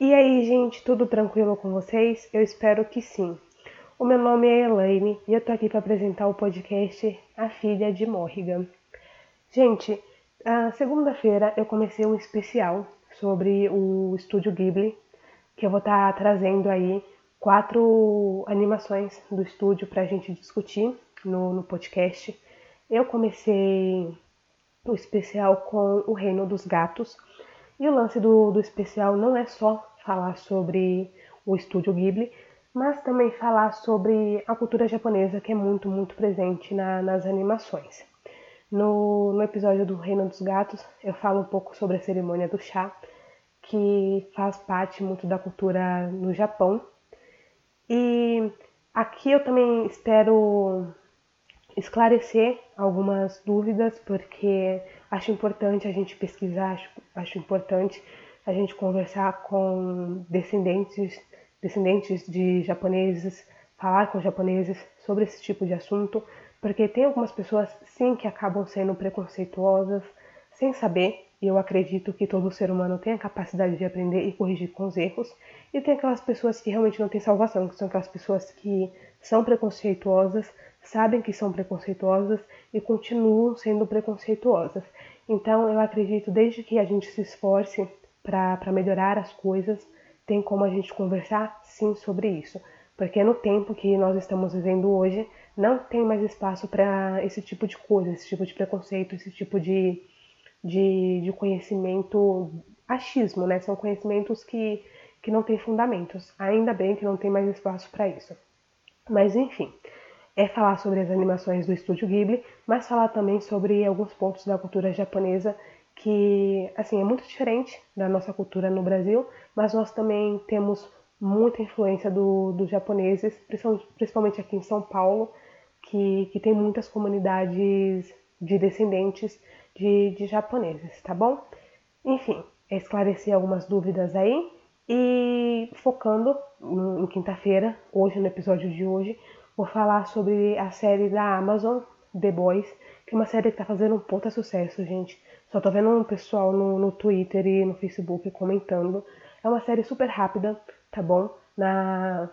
E aí, gente, tudo tranquilo com vocês? Eu espero que sim. O meu nome é Elaine e eu tô aqui para apresentar o podcast A Filha de Morrigan. Gente, a segunda-feira eu comecei um especial sobre o estúdio Ghibli, que eu vou estar tá trazendo aí quatro animações do estúdio para a gente discutir no, no podcast. Eu comecei o especial com O Reino dos Gatos. E o lance do, do especial não é só falar sobre o estúdio Ghibli, mas também falar sobre a cultura japonesa que é muito, muito presente na, nas animações. No, no episódio do Reino dos Gatos, eu falo um pouco sobre a cerimônia do chá, que faz parte muito da cultura no Japão. E aqui eu também espero esclarecer algumas dúvidas, porque acho importante a gente pesquisar, acho, acho importante a gente conversar com descendentes, descendentes de japoneses, falar com japoneses sobre esse tipo de assunto, porque tem algumas pessoas sim que acabam sendo preconceituosas sem saber, e eu acredito que todo ser humano tem a capacidade de aprender e corrigir com os erros, e tem aquelas pessoas que realmente não têm salvação, que são aquelas pessoas que são preconceituosas, sabem que são preconceituosas e continuam sendo preconceituosas. Então, eu acredito, desde que a gente se esforce para melhorar as coisas, tem como a gente conversar sim sobre isso. Porque no tempo que nós estamos vivendo hoje, não tem mais espaço para esse tipo de coisa, esse tipo de preconceito, esse tipo de, de, de conhecimento achismo, né? São conhecimentos que, que não têm fundamentos. Ainda bem que não tem mais espaço para isso. Mas enfim, é falar sobre as animações do estúdio Ghibli, mas falar também sobre alguns pontos da cultura japonesa que, assim, é muito diferente da nossa cultura no Brasil, mas nós também temos muita influência do, dos japoneses, principalmente aqui em São Paulo, que, que tem muitas comunidades de descendentes de, de japoneses, tá bom? Enfim, é esclarecer algumas dúvidas aí e focando em quinta-feira, hoje, no episódio de hoje, vou falar sobre a série da Amazon, The Boys, que é uma série que tá fazendo um puta sucesso, gente. Só tô vendo um pessoal no, no Twitter e no Facebook comentando. É uma série super rápida, tá bom? Na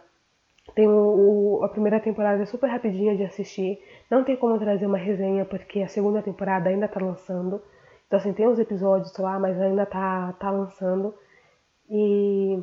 tem o, o, a primeira temporada é super rapidinha de assistir. Não tem como trazer uma resenha porque a segunda temporada ainda tá lançando. Então assim, tem os episódios lá, mas ainda tá, tá lançando. E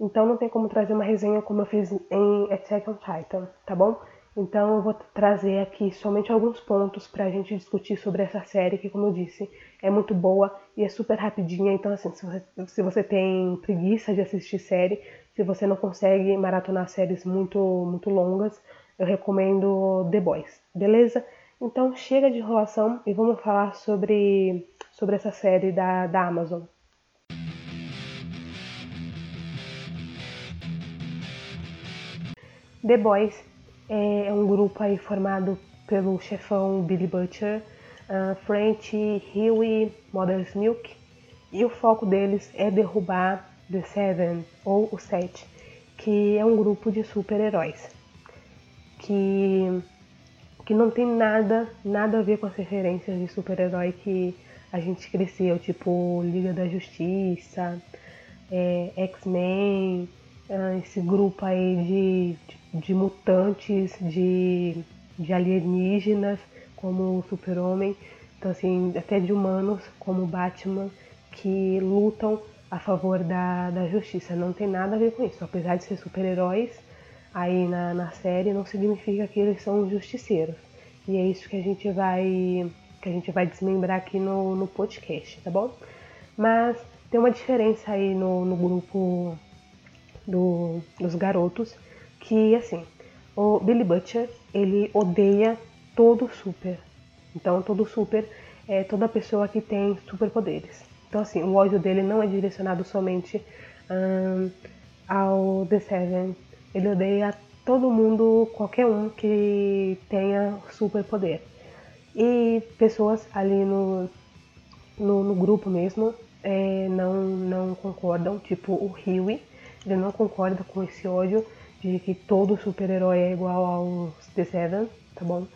então não tem como trazer uma resenha como eu fiz em Attack on Titan, tá bom? Então eu vou trazer aqui somente alguns pontos para a gente discutir sobre essa série, que como eu disse, é muito boa e é super rapidinha. Então assim, se você, se você tem preguiça de assistir série, se você não consegue maratonar séries muito, muito longas, eu recomendo The Boys, beleza? Então chega de enrolação e vamos falar sobre, sobre essa série da, da Amazon. The Boys é um grupo aí formado pelo chefão Billy Butcher, uh, French, Huey, Mother's Milk, e o foco deles é derrubar The Seven, ou o Sete, que é um grupo de super-heróis, que, que não tem nada, nada a ver com as referências de super-herói que a gente cresceu, tipo Liga da Justiça, é, X-Men, uh, esse grupo aí de, de de mutantes, de, de alienígenas, como o Super-Homem, então assim, até de humanos, como Batman, que lutam a favor da, da justiça. Não tem nada a ver com isso. Apesar de ser super-heróis aí na, na série, não significa que eles são justiceiros. E é isso que a gente vai que a gente vai desmembrar aqui no, no podcast, tá bom? Mas tem uma diferença aí no, no grupo do, dos garotos, que assim, o Billy Butcher, ele odeia todo super. Então, todo super é toda pessoa que tem superpoderes. Então, assim, o ódio dele não é direcionado somente um, ao The Seven. Ele odeia todo mundo, qualquer um que tenha superpoder. E pessoas ali no, no, no grupo mesmo é, não, não concordam, tipo o Huey, ele não concorda com esse ódio de que todo super-herói é igual aos The Seven, tá bom?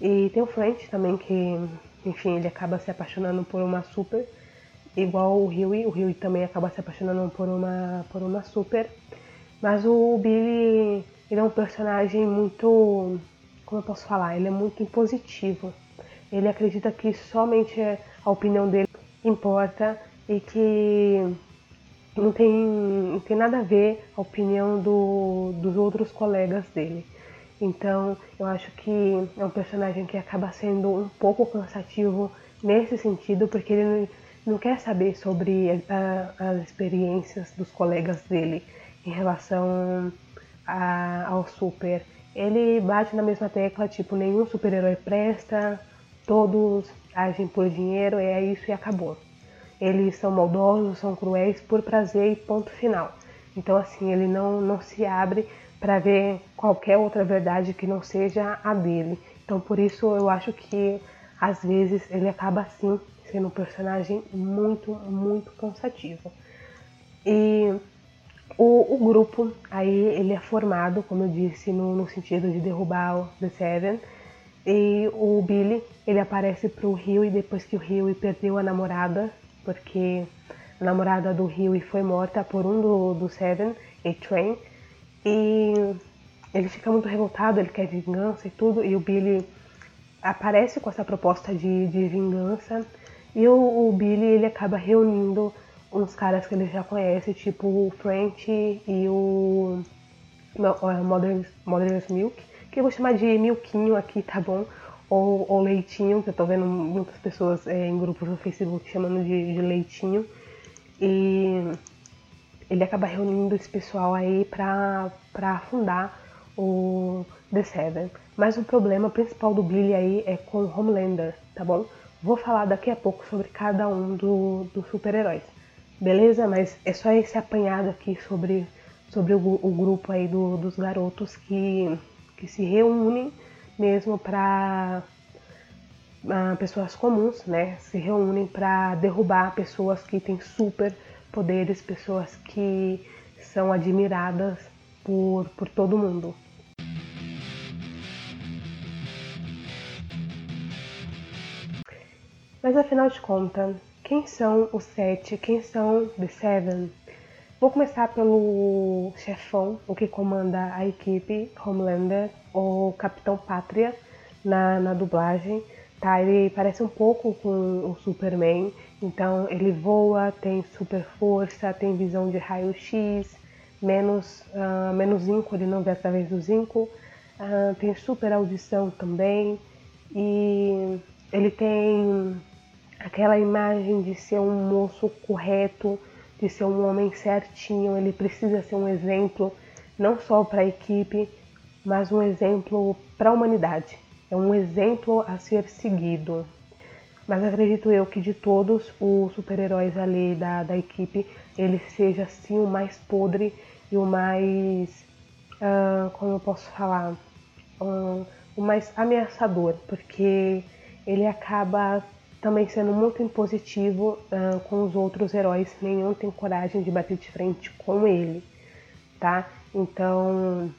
E tem o French também, que, enfim, ele acaba se apaixonando por uma super. igual o Huey. O Huey também acaba se apaixonando por uma, por uma super. Mas o Billy, ele é um personagem muito, como eu posso falar, ele é muito impositivo. Ele acredita que somente a opinião dele importa e que não tem, não tem nada a ver a opinião do, dos outros colegas dele. Então eu acho que é um personagem que acaba sendo um pouco cansativo nesse sentido, porque ele não, quer saber sobre a, as experiências dos colegas dele em relação a, ao super. Ele bate na mesma tecla, tipo, nenhum super-herói presta, todos agem por dinheiro, é isso e acabou. Eles são maldosos, são cruéis por prazer e ponto final. Então, assim, ele não, não se abre para ver qualquer outra verdade que não seja a dele. Então, por isso, eu acho que às vezes ele acaba assim sendo um personagem muito, muito cansativo. E o, o grupo aí ele é formado, como eu disse, no, no sentido de derrubar o The Seven. E o Billy ele aparece pro Rio e depois que o Rio perdeu a namorada, porque namorada do Rio foi morta por um do, do Seven, A-Train. E ele fica muito revoltado, ele quer vingança e tudo. E o Billy aparece com essa proposta de, de vingança. E o, o Billy ele acaba reunindo uns caras que ele já conhece, tipo o French e o Modern, Modern's Milk, que eu vou chamar de Milquinho aqui, tá bom? Ou, ou Leitinho, que eu tô vendo muitas pessoas é, em grupos no Facebook chamando de, de Leitinho. E ele acaba reunindo esse pessoal aí pra, pra fundar o The Seven. Mas o problema principal do Billy aí é com o Homelander, tá bom? Vou falar daqui a pouco sobre cada um dos do super-heróis beleza? Mas é só esse apanhado aqui sobre, sobre o, o grupo aí do, dos garotos que, que se reúnem mesmo para uh, ah, pessoas comuns, né? Se reúnem para derrubar pessoas que têm super poderes, pessoas que são admiradas por, por todo mundo. Mas afinal de contas, quem são os sete? Quem são The Seven? Vou começar pelo chefão, o que comanda a equipe, Homelander, ou Capitão Pátria, na, na dublagem. Tá, ele parece um pouco com o Superman, então ele voa, tem super força, tem visão de raio-x, menos, uh, menos zinco, ele não vê através do zinco, uh, tem super audição também, e ele tem aquela imagem de ser um moço correto, de ser um homem certinho, ele precisa ser um exemplo não só para a equipe, mas um exemplo para a humanidade. É um exemplo a ser seguido. Mas acredito eu que de todos os super-heróis ali da, da equipe, ele seja sim o mais podre e o mais. Uh, como eu posso falar? Uh, o mais ameaçador, porque ele acaba também sendo muito impositivo uh, com os outros heróis, nenhum tem coragem de bater de frente com ele, tá? Então,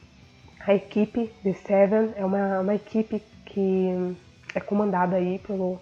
a equipe de Seven é uma, uma equipe que é comandada aí pelo,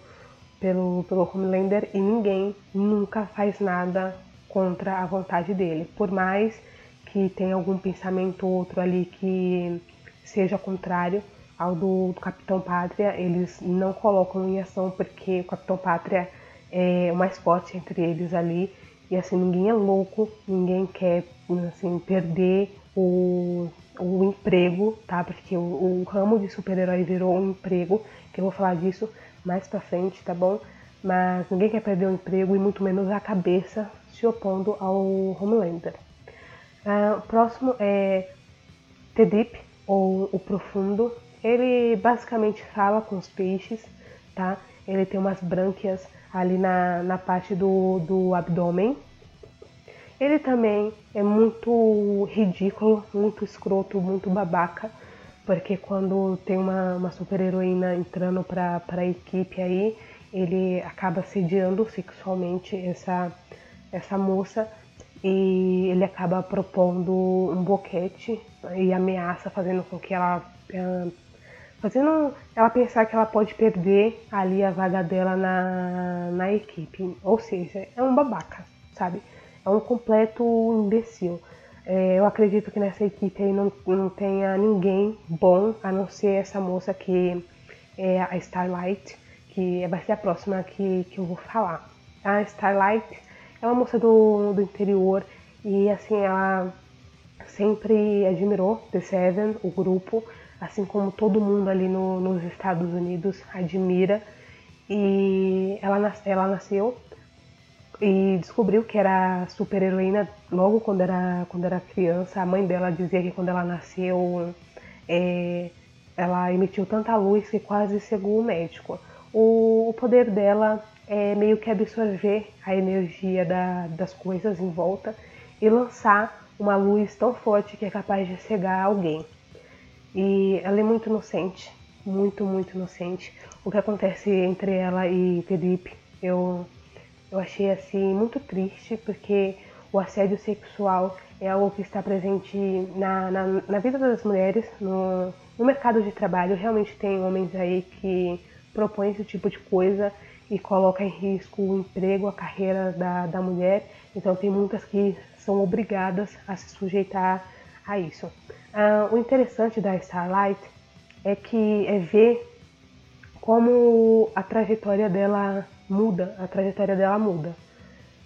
pelo, pelo Homelander e ninguém nunca faz nada contra a vontade dele, por mais que tenha algum pensamento ou outro ali que seja contrário, ao do, do Capitão Pátria, eles não colocam em ação porque o Capitão Pátria é o mais forte entre eles ali. E assim, ninguém é louco, ninguém quer assim, perder o, o emprego, tá? Porque o, o ramo de super-herói virou um emprego, que eu vou falar disso mais pra frente, tá bom? Mas ninguém quer perder o emprego e muito menos a cabeça se opondo ao Homelander. Uh, o próximo é The Deep, ou O Profundo, ele basicamente fala com os peixes, tá? Ele tem umas brânquias ali na, na parte do, do abdômen. Ele também é muito ridículo, muito escroto, muito babaca, porque quando tem uma, uma super heroína entrando pra, pra equipe aí, ele acaba sediando sexualmente essa, essa moça e ele acaba propondo um boquete e ameaça, fazendo com que ela uh, fazendo ela pensar que ela pode perder ali a vaga dela na, na equipe. Ou seja, é um babaca, sabe? É um completo imbecil. É, eu acredito que nessa equipe aí não, não tenha ninguém bom, a não ser essa moça que é a Starlight, que vai ser a próxima que, que eu vou falar. A Starlight é uma moça do, do interior e assim ela sempre admirou The Seven, o grupo, assim como todo mundo ali no, nos Estados Unidos admira. E ela, ela nasceu e descobriu que era super heroína logo quando era, quando era criança. A mãe dela dizia que quando ela nasceu é, ela emitiu tanta luz que quase cegou o médico. O, o poder dela é meio que absorver a energia da, das coisas em volta e lançar uma luz tão forte que é capaz de cegar alguém. E ela é muito inocente, muito, muito inocente. O que acontece entre ela e Felipe, eu, eu achei assim muito triste, porque o assédio sexual é algo que está presente na, na, na vida das mulheres, no, no mercado de trabalho. Realmente tem homens aí que propõem esse tipo de coisa e coloca em risco o emprego, a carreira da, da mulher. Então tem muitas que são obrigadas a se sujeitar a isso. Ah, o interessante da Starlight é que é ver como a trajetória dela muda, a trajetória dela muda.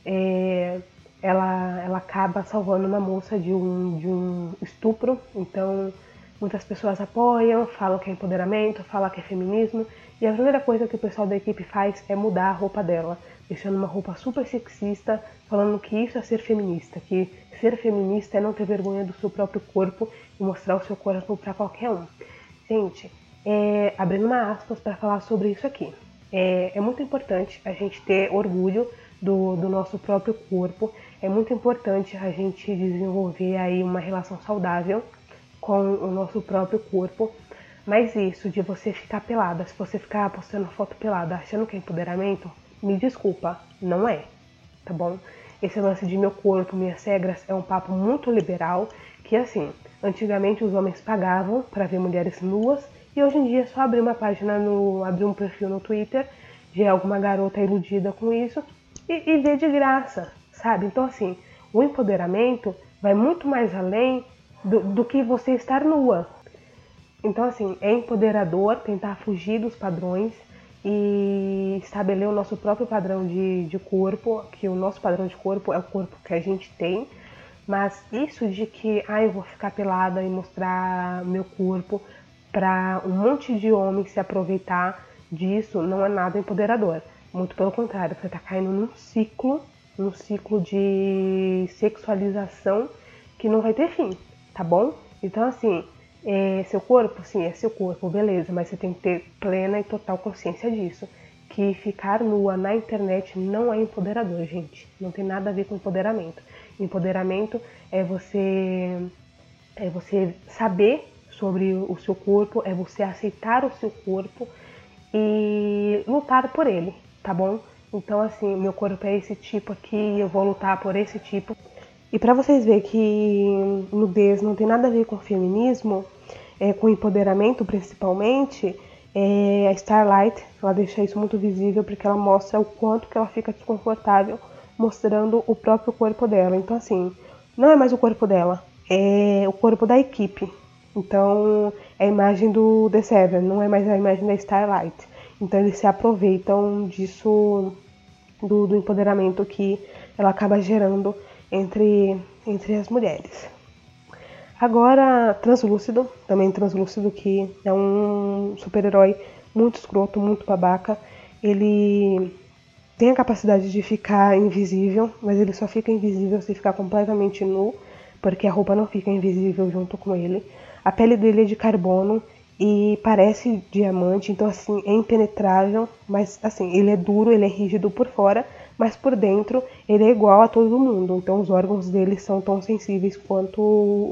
É, ela, ela acaba salvando uma moça de um, de um estupro, então muitas pessoas apoiam, falam que é empoderamento, falam que é feminismo, e a primeira coisa que o pessoal da equipe faz é mudar a roupa dela, deixando uma roupa super sexista, falando que isso é ser feminista, que ser feminista é não ter vergonha do seu próprio corpo e mostrar o seu corpo para qualquer um. Gente, é, abrindo uma aspas para falar sobre isso aqui, é, é, muito importante a gente ter orgulho do, do nosso próprio corpo, é muito importante a gente desenvolver aí uma relação saudável com o nosso próprio corpo. Mas isso de você ficar pelada, se você ficar postando foto pelada achando que é empoderamento, me desculpa, não é, tá bom? Esse lance de meu corpo, minhas regras é um papo muito liberal, que assim, antigamente os homens pagavam para ver mulheres nuas e hoje em dia é só abrir uma página no, abrir um perfil no Twitter de alguma garota iludida com isso e, e ver de graça, sabe? Então assim, o empoderamento vai muito mais além do, do que você estar nua. Então, assim, é empoderador tentar fugir dos padrões e estabelecer o nosso próprio padrão de, de corpo, que o nosso padrão de corpo é o corpo que a gente tem, mas isso de que ah, eu vou ficar pelada e mostrar meu corpo para um monte de homens se aproveitar disso não é nada empoderador. Muito pelo contrário, você está caindo num ciclo, num ciclo de sexualização que não vai ter fim tá bom? Então, assim, é seu corpo, sim, é seu corpo, beleza, mas você tem que ter plena e total consciência disso. Que ficar nua na internet não é empoderador, gente. Não tem nada a ver com empoderamento. Empoderamento é você é você saber sobre o seu corpo, é você aceitar o seu corpo e lutar por ele, tá bom? Então assim, meu corpo é esse tipo aqui, eu vou lutar por esse tipo. E para vocês verem que nudez não tem nada a ver com feminismo, é, com empoderamento principalmente, é, a Starlight ela deixa isso muito visível porque ela mostra o quanto que ela fica desconfortável mostrando o próprio corpo dela. Então assim, não é mais o corpo dela, é o corpo da equipe. Então é a imagem do The Seven, não é mais a imagem da Starlight. Então eles se aproveitam disso do, do empoderamento que ela acaba gerando entre, entre as mulheres. Agora, Translúcido, também Translúcido, que é um super-herói muito escroto, muito babaca. Ele tem a capacidade de ficar invisível, mas ele só fica invisível se ficar completamente nu, porque a roupa não fica invisível junto com ele. A pele dele é de carbono e parece diamante, então assim, é impenetrável, mas assim, ele é duro, ele é rígido por fora, mas por dentro ele é igual a todo mundo, então os órgãos dele são tão sensíveis quanto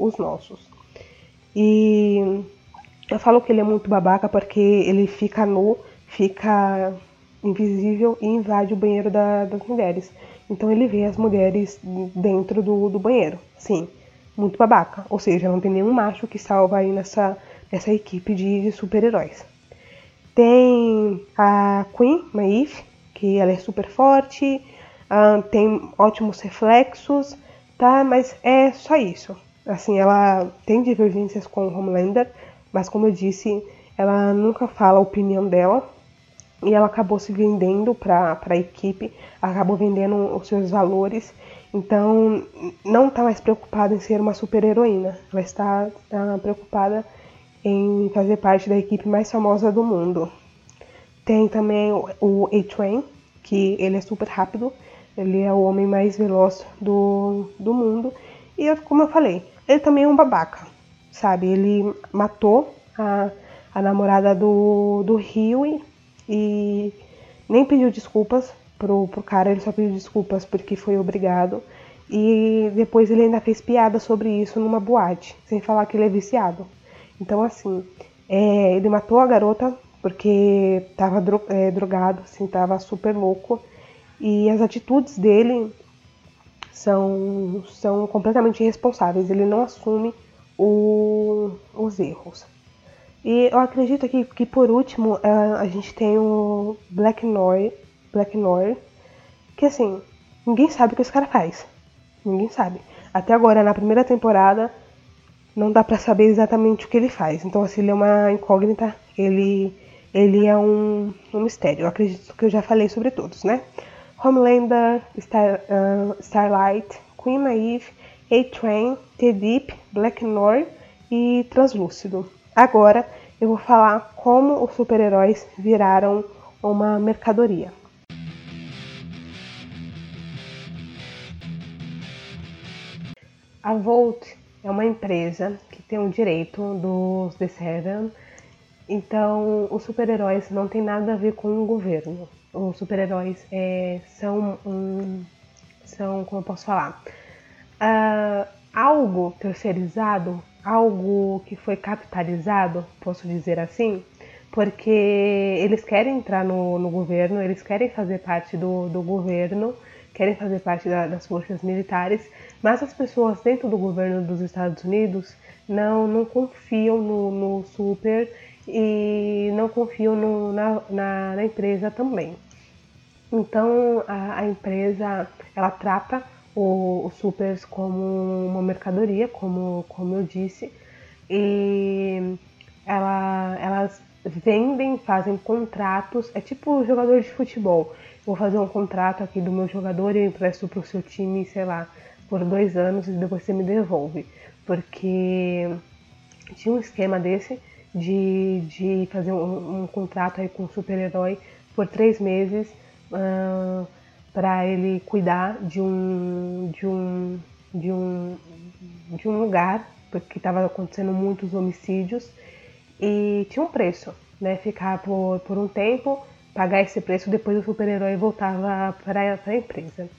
os nossos. E eu falo que ele é muito babaca porque ele fica nu, fica invisível e invade o banheiro da, das mulheres. Então ele vê as mulheres dentro do, do banheiro. Sim, muito babaca. Ou seja, não tem nenhum macho que salva aí nessa, essa equipe de super-heróis. Tem a Queen Maeve, que ela é super forte, uh, tem ótimos reflexos, tá? Mas é só isso. Assim, ela tem divergências com o Homelander, mas como eu disse, ela nunca fala a opinião dela e ela acabou se vendendo para a equipe, acabou vendendo os seus valores. Então, não está mais preocupada em ser uma super-heroína. Ela está, está preocupada em fazer parte da equipe mais famosa do mundo. Tem também o A-Train, que ele é super rápido, ele é o homem mais veloz do, do mundo. E como eu falei, ele também é um babaca, sabe? Ele matou a, a namorada do, do Rio e nem pediu desculpas pro, pro cara, ele só pediu desculpas porque foi obrigado. E depois ele ainda fez piada sobre isso numa boate, sem falar que ele é viciado. Então, assim, é, ele matou a garota porque tava dro é, drogado, assim, tava super louco. E as atitudes dele são, são completamente irresponsáveis. Ele não assume o, os erros. E eu acredito que, que por último a gente tem o Black Noir, Black Noir, que assim, ninguém sabe o que esse cara faz. Ninguém sabe. Até agora, na primeira temporada, não dá para saber exatamente o que ele faz. Então, assim, ele é uma incógnita, ele, ele é um, um mistério. Eu acredito que eu já falei sobre todos, né? Homelander, Star, uh, Starlight, Queen Maeve, A-Train, The-Deep, Black Noir e Translúcido. Agora eu vou falar como os super-heróis viraram uma mercadoria. A Volt é uma empresa que tem o direito dos The Seven, então os super-heróis não tem nada a ver com o governo. Os super-heróis é, são um, são, como eu posso falar, uh, algo terceirizado algo que foi capitalizado, posso dizer assim, porque eles querem entrar no, no governo, eles querem fazer parte do, do governo, querem fazer parte da, das forças militares, mas as pessoas dentro do governo dos Estados Unidos não, não confiam no, no super e não confiam no, na, na, na, empresa também. Então a, a empresa ela trata os supers como uma mercadoria, como, como eu disse, e ela, elas vendem, fazem contratos, é tipo jogador de futebol. Vou fazer um contrato aqui do meu jogador e eu empresto para o seu time, sei lá, por dois anos e depois você me devolve. Porque tinha um esquema desse de, de fazer um, um contrato aí com um super-herói por três meses. Uh, para ele cuidar de um de um de um de um lugar porque estava acontecendo muitos homicídios e tinha um preço, né? Ficar por, por um tempo, pagar esse preço, depois o super-herói voltava para a empresa.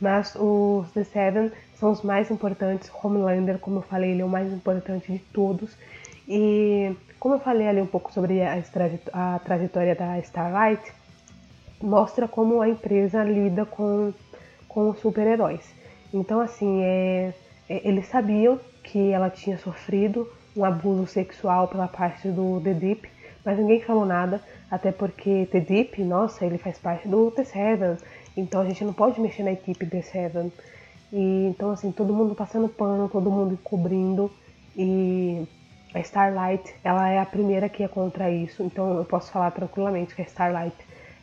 Mas os The Seven são os mais importantes. Homelander, como eu falei, ele é o mais importante de todos. E como eu falei ali um pouco sobre a, a trajetória da Starlight, mostra como a empresa lida com, com os super-heróis. Então, assim, é, é, eles sabiam que ela tinha sofrido um abuso sexual pela parte do The Deep, mas ninguém falou nada, até porque The Deep, nossa, ele faz parte do The Seven, então a gente não pode mexer na equipe The Seven. E, então, assim, todo mundo passando pano, todo mundo cobrindo, e a Starlight, ela é a primeira que é contra isso, então eu posso falar tranquilamente que a Starlight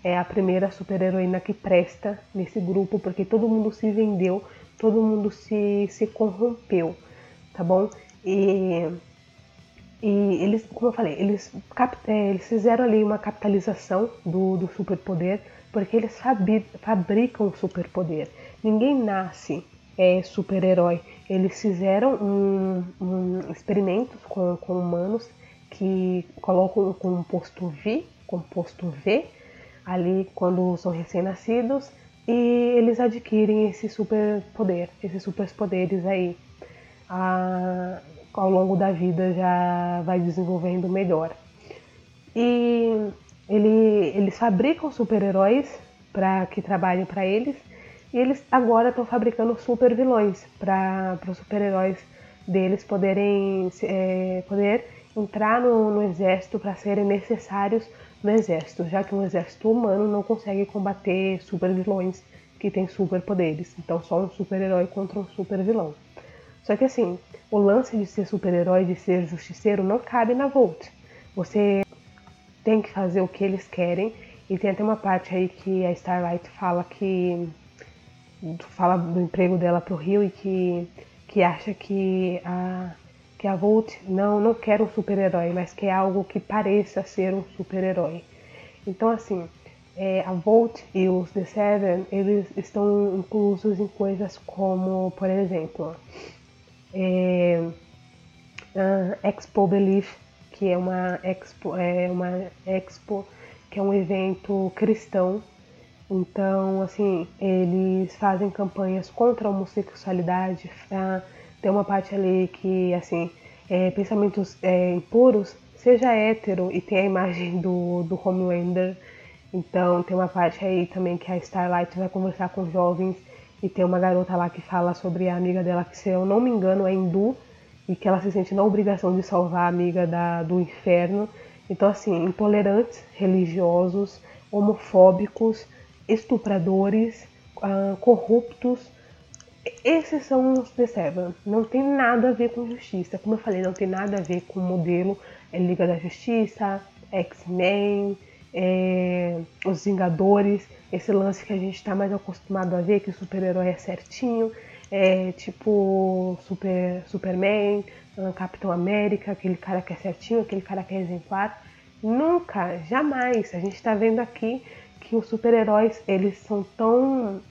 é a primeira super-heroína que presta nesse grupo, porque todo mundo se vendeu, todo mundo se, se corrompeu, tá bom? E, e eles, como eu falei, eles, é, eles fizeram ali uma capitalização do, do superpoder, porque eles fabricam o superpoder. Ninguém nasce é, super-herói. Eles fizeram um, um experimentos com, com humanos que colocam um composto V, composto V, ali quando são recém-nascidos e eles adquirem esse superpoder, esses superpoderes aí. A, ao longo da vida já vai desenvolvendo melhor. E ele, eles fabricam super-heróis para que trabalhem para eles e eles agora estão fabricando super vilões para os super-heróis deles poderem é, poder entrar no, no exército para serem necessários no exército, já que um exército humano não consegue combater super vilões que têm superpoderes. Então só um super-herói contra um super vilão. Só que assim, o lance de ser super-herói, de ser justiceiro, não cabe na Volt. Você tem que fazer o que eles querem. E tem até uma parte aí que a Starlight fala que. Fala do emprego dela pro Rio e que, que acha que a, que a Volt não, não quer um super-herói, mas quer algo que pareça ser um super-herói. Então, assim, é, a Volt e os The Seven, eles estão inclusos em coisas como, por exemplo, é, Expo Belief, que é uma expo, é uma expo que é um evento cristão. Então, assim, eles fazem campanhas contra a homossexualidade. Tá? Tem uma parte ali que, assim, é, pensamentos é, impuros, seja hétero e tem a imagem do, do Homelander. Então, tem uma parte aí também que a Starlight vai conversar com jovens e tem uma garota lá que fala sobre a amiga dela, que se eu não me engano é hindu, e que ela se sente na obrigação de salvar a amiga da, do inferno. Então, assim, intolerantes, religiosos, homofóbicos, estupradores, uh, corruptos. Esses são os The Seven. Não tem nada a ver com justiça. Como eu falei, não tem nada a ver com o modelo é Liga da Justiça, X-Men, é, Os Vingadores, esse lance que a gente está mais acostumado a ver, que o super-herói é certinho, é tipo super, Superman, ah, Capitão América, aquele cara que é certinho, aquele cara que é exemplar. Nunca, jamais. A gente está vendo aqui que os super-heróis eles são tão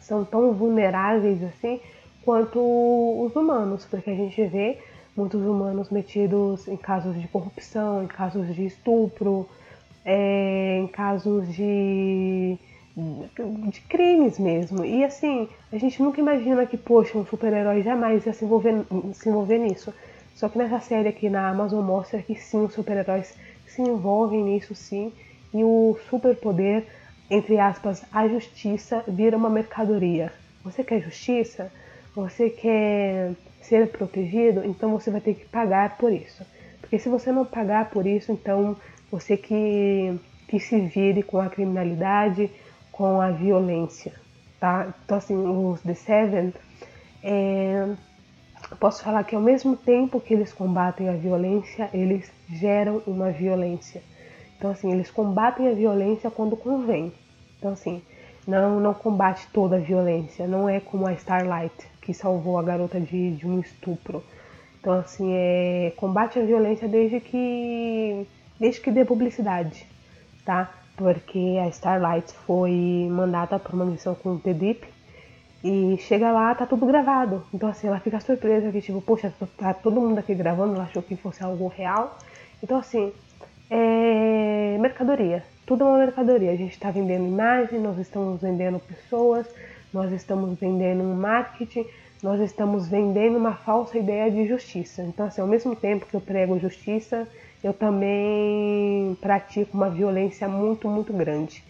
são tão vulneráveis assim quanto os humanos, porque a gente vê muitos humanos metidos em casos de corrupção, em casos de estupro, é, em casos de, de crimes mesmo. E assim, a gente nunca imagina que, poxa, um super-herói jamais ia se envolver, se envolver nisso. Só que nessa série aqui na Amazon mostra que sim, os super-heróis se envolvem nisso sim. E o superpoder, entre aspas, a justiça, vira uma mercadoria. Você quer justiça? Você quer ser protegido? Então você vai ter que pagar por isso. Porque se você não pagar por isso, então você que, que se vire com a criminalidade, com a violência, tá? Então, assim, os The Seven, é, posso falar que ao mesmo tempo que eles combatem a violência, eles geram uma violência. Então, assim, eles combatem a violência quando convém. Então, assim, não, não combate toda a violência. Não é como a Starlight, que salvou a garota de, de um estupro. Então, assim, é, combate a violência desde que desde que dê publicidade, tá? Porque a Starlight foi mandada para uma missão com o Deep e chega lá, tá tudo gravado. Então assim, ela fica surpresa que tipo, poxa, tá todo mundo aqui gravando, ela achou que fosse algo real. Então assim, é mercadoria. Tudo é uma mercadoria. A gente está vendendo imagem, nós estamos vendendo pessoas, nós estamos vendendo um marketing, nós estamos vendendo uma falsa ideia de justiça. Então, assim, ao mesmo tempo que eu prego justiça, eu também pratico uma violência muito, muito grande.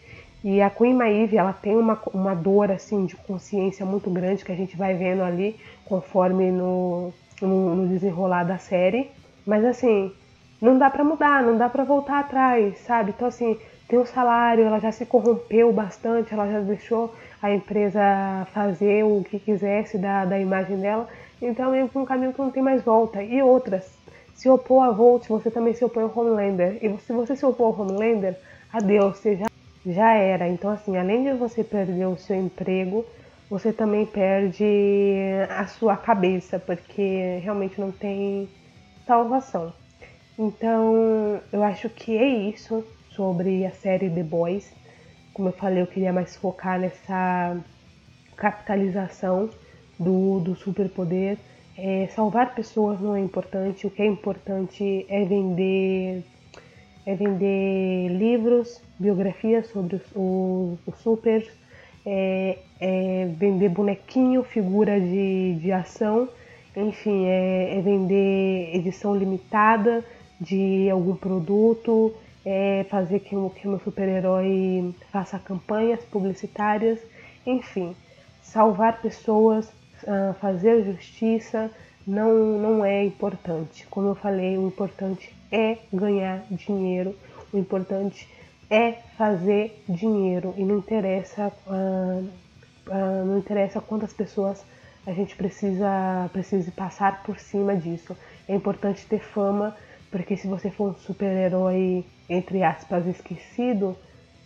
E a Queen Maeve, ela tem uma, uma dor assim de consciência muito grande que a gente vai vendo ali conforme no, no, no desenrolar da série. Mas assim, não dá para mudar, não dá para voltar atrás, sabe? Então assim, tem um salário, ela já se corrompeu bastante, ela já deixou a empresa fazer o que quisesse da, da imagem dela. Então é um caminho que não tem mais volta. E outras, se opor a Volt, você também se opõe ao Homelander. E se você se opor ao Homelander, adeus, você já, já era. Então, assim, além de você perder o seu emprego, você também perde a sua cabeça, porque realmente não tem salvação. Então, eu acho que é isso sobre a série The Boys. Como eu falei, eu queria mais focar nessa capitalização do, do superpoder. É, salvar pessoas não é importante, o que é importante é vender é vender livros, biografias sobre os, os, os supers, é, é, vender bonequinho, figura de, de ação, enfim, é, é vender edição limitada de algum produto, é fazer que o, que o meu super-herói faça campanhas publicitárias, enfim, salvar pessoas fazer justiça, não, não é importante. Como eu falei, o importante é ganhar dinheiro, o importante é fazer dinheiro e não interessa, ah, ah, não interessa quantas pessoas a gente precisa, precisa passar por cima disso. É importante ter fama, porque se você for um super-herói, entre aspas, esquecido,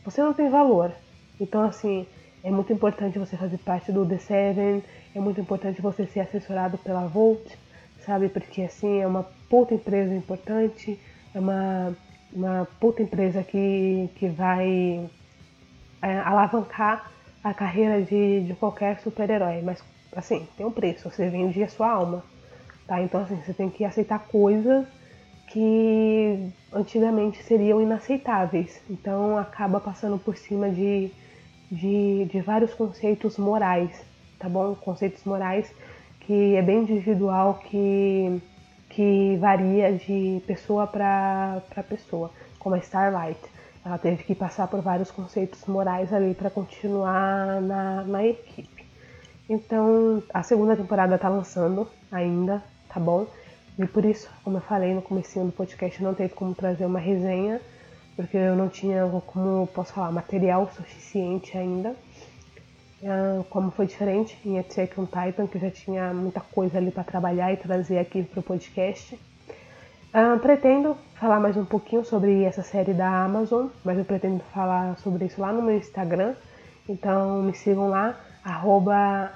você não tem valor. Então, assim, é muito importante você fazer parte do The Seven, é muito importante você ser assessorado pela Volt, sabe? Porque, assim, é uma puta empresa importante, é uma, uma puta empresa que, que vai é, alavancar a carreira de, de qualquer super-herói. Mas assim, tem um preço, você vende a sua alma, tá? Então, assim, você tem que aceitar coisas que antigamente seriam inaceitáveis. Então, acaba passando por cima de, de, de vários conceitos morais, tá bom? Conceitos morais que é bem individual, que, que varia de pessoa para pessoa, como a Starlight. Ela teve que passar por vários conceitos morais ali para continuar na, na equipe. Então, a segunda temporada tá lançando ainda, tá bom? E por isso, como eu falei no começo do podcast, não teve como trazer uma resenha, porque eu não tinha, como posso falar, material suficiente ainda. Uh, como foi diferente em Attack on Titan, que eu já tinha muita coisa ali para trabalhar e trazer aqui pro podcast. Uh, pretendo falar mais um pouquinho sobre essa série da Amazon, mas eu pretendo falar sobre isso lá no meu Instagram. Então me sigam lá arroba.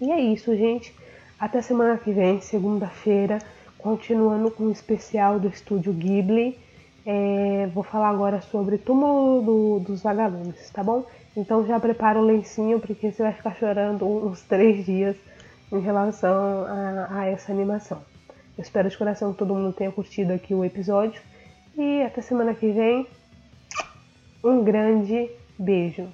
E é isso, gente. Até semana que vem, segunda-feira, continuando com o especial do estúdio Ghibli. É, vou falar agora sobre Túmulo do, dos Vagalumes, tá bom? Então já prepara o lencinho, porque você vai ficar chorando uns três dias em relação a, a essa animação. Eu espero de coração que todo mundo tenha curtido aqui o episódio. E até semana que vem. Um grande beijo.